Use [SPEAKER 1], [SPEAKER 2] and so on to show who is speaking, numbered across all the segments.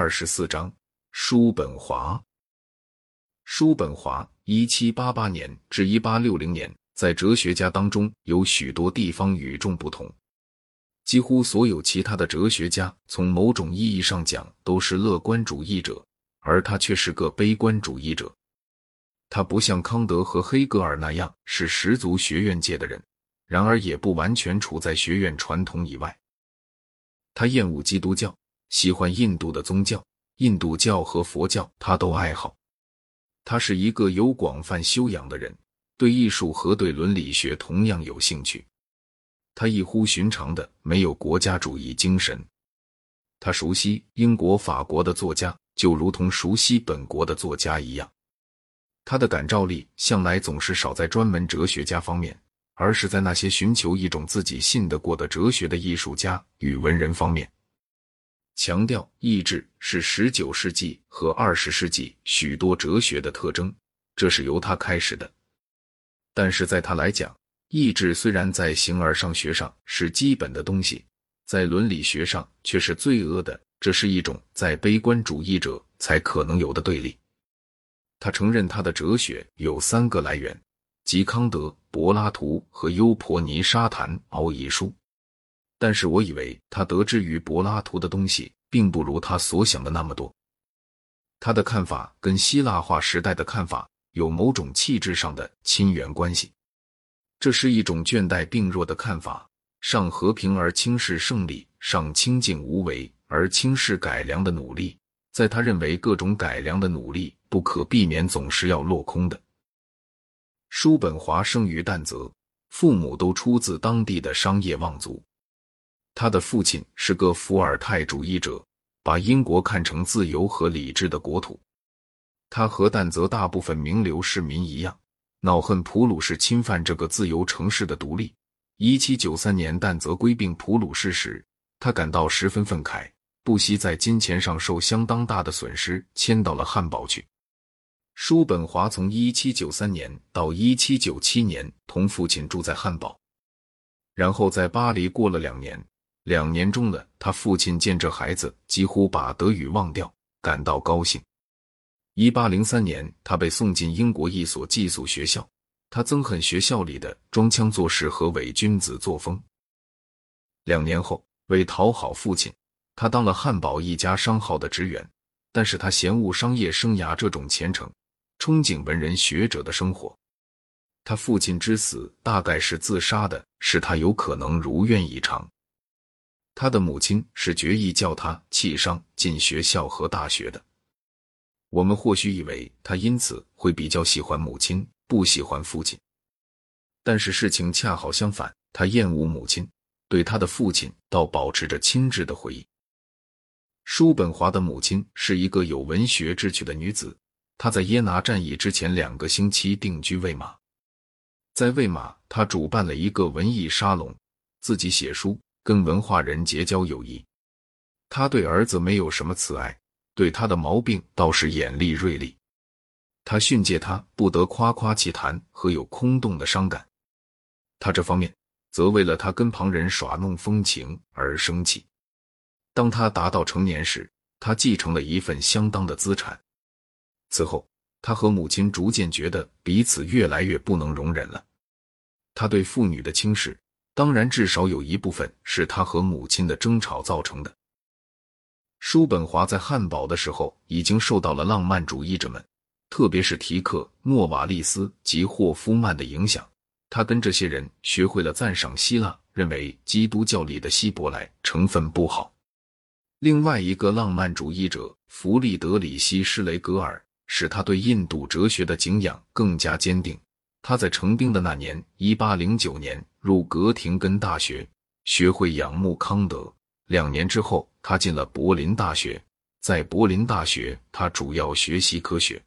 [SPEAKER 1] 二十四章，叔本华。叔本华（一七八八年至一八六零年）在哲学家当中有许多地方与众不同。几乎所有其他的哲学家，从某种意义上讲都是乐观主义者，而他却是个悲观主义者。他不像康德和黑格尔那样是十足学院界的人，然而也不完全处在学院传统以外。他厌恶基督教。喜欢印度的宗教，印度教和佛教他都爱好。他是一个有广泛修养的人，对艺术和对伦理学同样有兴趣。他异乎寻常的没有国家主义精神。他熟悉英国、法国的作家，就如同熟悉本国的作家一样。他的感召力向来总是少在专门哲学家方面，而是在那些寻求一种自己信得过的哲学的艺术家与文人方面。强调意志是十九世纪和二十世纪许多哲学的特征，这是由他开始的。但是在他来讲，意志虽然在形而上学上是基本的东西，在伦理学上却是罪恶的。这是一种在悲观主义者才可能有的对立。他承认他的哲学有三个来源，即康德、柏拉图和优婆尼沙谈奥义书。但是我以为他得知于柏拉图的东西，并不如他所想的那么多。他的看法跟希腊化时代的看法有某种气质上的亲缘关系。这是一种倦怠病弱的看法，上和平而轻视胜利，上清静无为而轻视改良的努力。在他认为各种改良的努力不可避免总是要落空的。叔本华生于但泽，父母都出自当地的商业望族。他的父亲是个伏尔泰主义者，把英国看成自由和理智的国土。他和但泽大部分名流市民一样，恼恨普鲁士侵犯这个自由城市的独立。一七九三年，但泽归并普鲁士时，他感到十分愤慨，不惜在金钱上受相当大的损失，迁到了汉堡去。叔本华从一七九三年到一七九七年同父亲住在汉堡，然后在巴黎过了两年。两年中了，他父亲见这孩子几乎把德语忘掉，感到高兴。一八零三年，他被送进英国一所寄宿学校，他憎恨学校里的装腔作势和伪君子作风。两年后，为讨好父亲，他当了汉堡一家商号的职员，但是他嫌恶商业生涯这种虔诚、憧憬文人学者的生活。他父亲之死大概是自杀的，使他有可能如愿以偿。他的母亲是决意叫他弃商进学校和大学的。我们或许以为他因此会比较喜欢母亲，不喜欢父亲。但是事情恰好相反，他厌恶母亲，对他的父亲倒保持着亲挚的回忆。叔本华的母亲是一个有文学志趣的女子，她在耶拿战役之前两个星期定居魏玛，在魏玛，她主办了一个文艺沙龙，自己写书。跟文化人结交友谊，他对儿子没有什么慈爱，对他的毛病倒是眼力锐利。他训诫他不得夸夸其谈和有空洞的伤感。他这方面则为了他跟旁人耍弄风情而生气。当他达到成年时，他继承了一份相当的资产。此后，他和母亲逐渐觉得彼此越来越不能容忍了。他对妇女的轻视。当然，至少有一部分是他和母亲的争吵造成的。叔本华在汉堡的时候已经受到了浪漫主义者们，特别是提克、诺瓦利斯及霍夫曼的影响。他跟这些人学会了赞赏希腊，认为基督教里的希伯来成分不好。另外一个浪漫主义者弗里德里希·施雷格尔，使他对印度哲学的敬仰更加坚定。他在成兵的那年，一八零九年入格廷根大学，学会仰慕康德。两年之后，他进了柏林大学。在柏林大学，他主要学习科学。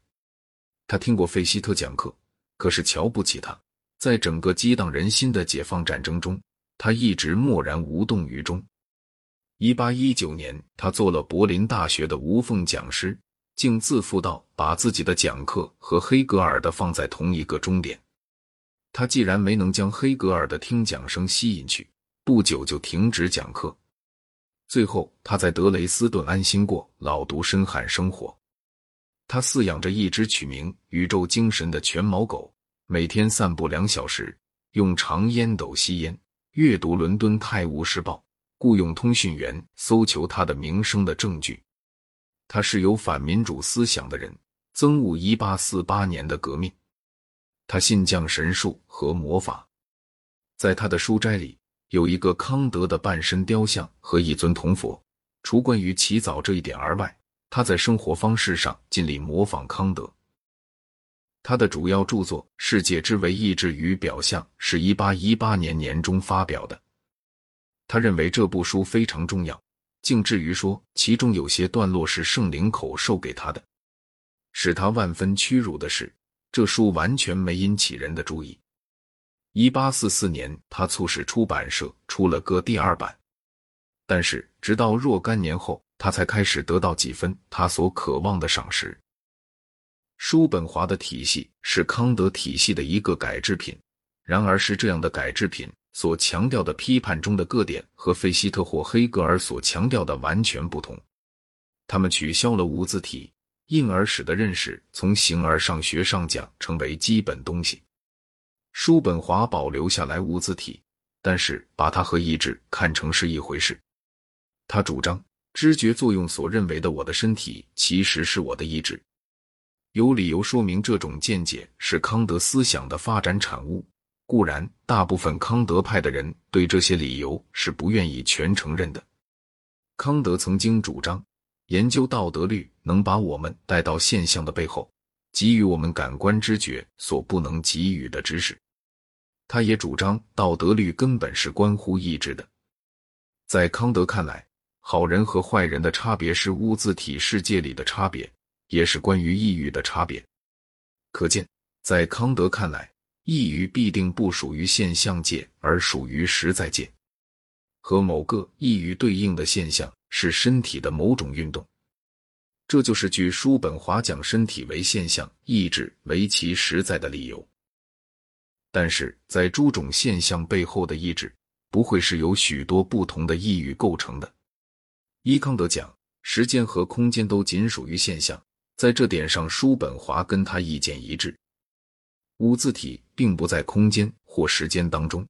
[SPEAKER 1] 他听过费希特讲课，可是瞧不起他。在整个激荡人心的解放战争中，他一直默然无动于衷。一八一九年，他做了柏林大学的无缝讲师，竟自负到把自己的讲课和黑格尔的放在同一个终点。他既然没能将黑格尔的听讲声吸引去，不久就停止讲课。最后他在德雷斯顿安心过老独身汉生活。他饲养着一只取名“宇宙精神”的全毛狗，每天散步两小时，用长烟斗吸烟，阅读《伦敦泰晤士报》，雇佣通讯员搜求他的名声的证据。他是有反民主思想的人，憎恶一八四八年的革命。他信降神术和魔法。在他的书斋里有一个康德的半身雕像和一尊铜佛。除关于起早这一点而外，他在生活方式上尽力模仿康德。他的主要著作《世界之为意志与表象》是一八一八年年中发表的。他认为这部书非常重要，竟至于说其中有些段落是圣灵口授给他的。使他万分屈辱的是，这书完全没引起人的注意。一八四四年，他促使出版社出了个第二版，但是直到若干年后。他才开始得到几分他所渴望的赏识。叔本华的体系是康德体系的一个改制品，然而是这样的改制品所强调的批判中的各点和费希特或黑格尔所强调的完全不同。他们取消了无字体，因而使得认识从形而上学上讲成为基本东西。叔本华保留下来无字体，但是把它和意志看成是一回事。他主张。知觉作用所认为的我的身体，其实是我的意志。有理由说明这种见解是康德思想的发展产物。固然，大部分康德派的人对这些理由是不愿意全承认的。康德曾经主张，研究道德律能把我们带到现象的背后，给予我们感官知觉所不能给予的知识。他也主张，道德律根本是关乎意志的。在康德看来，好人和坏人的差别是物自体世界里的差别，也是关于抑郁的差别。可见，在康德看来，抑郁必定不属于现象界，而属于实在界。和某个抑郁对应的现象是身体的某种运动。这就是据叔本华讲身体为现象，意志为其实在的理由。但是在诸种现象背后的意志，不会是由许多不同的意欲构成的。伊康德讲，时间和空间都仅属于现象，在这点上，叔本华跟他意见一致。五字体并不在空间或时间当中，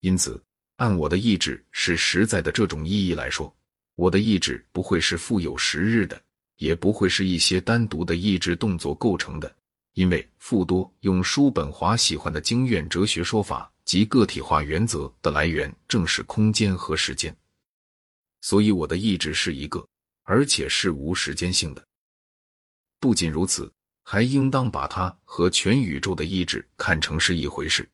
[SPEAKER 1] 因此，按我的意志是实在的这种意义来说，我的意志不会是富有时日的，也不会是一些单独的意志动作构成的，因为富多用叔本华喜欢的经验哲学说法及个体化原则的来源，正是空间和时间。所以，我的意志是一个，而且是无时间性的。不仅如此，还应当把它和全宇宙的意志看成是一回事。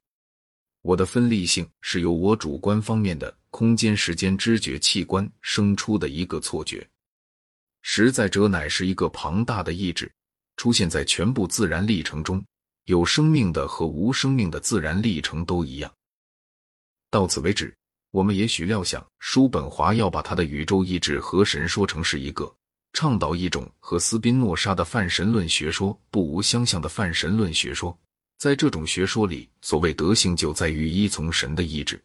[SPEAKER 1] 我的分立性是由我主观方面的空间时间知觉器官生出的一个错觉。实在者乃是一个庞大的意志，出现在全部自然历程中，有生命的和无生命的自然历程都一样。到此为止。我们也许料想，叔本华要把他的宇宙意志和神说成是一个倡导一种和斯宾诺莎的泛神论学说不无相像的泛神论学说。在这种学说里，所谓德性就在于依从神的意志。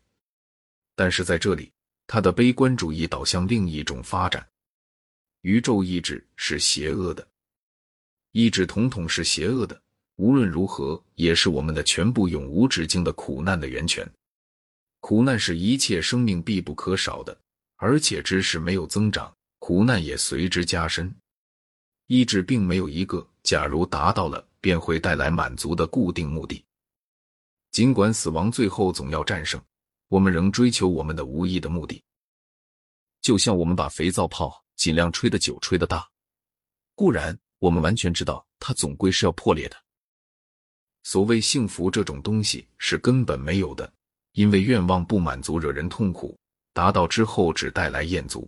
[SPEAKER 1] 但是在这里，他的悲观主义导向另一种发展：宇宙意志是邪恶的，意志统统是邪恶的。无论如何，也是我们的全部永无止境的苦难的源泉。苦难是一切生命必不可少的，而且知识没有增长，苦难也随之加深。意志并没有一个假如达到了便会带来满足的固定目的。尽管死亡最后总要战胜，我们仍追求我们的无意的目的。就像我们把肥皂泡尽量吹得久，吹得大，固然我们完全知道它总归是要破裂的。所谓幸福这种东西是根本没有的。因为愿望不满足，惹人痛苦；达到之后，只带来厌足。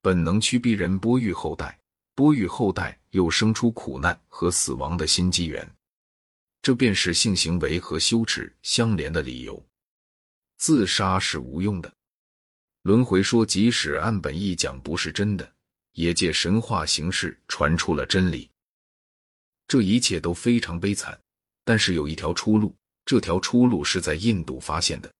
[SPEAKER 1] 本能驱逼人播育后代，播育后代又生出苦难和死亡的新机缘。这便是性行为和羞耻相连的理由。自杀是无用的。轮回说，即使按本意讲不是真的，也借神话形式传出了真理。这一切都非常悲惨，但是有一条出路。这条出路是在印度发现的。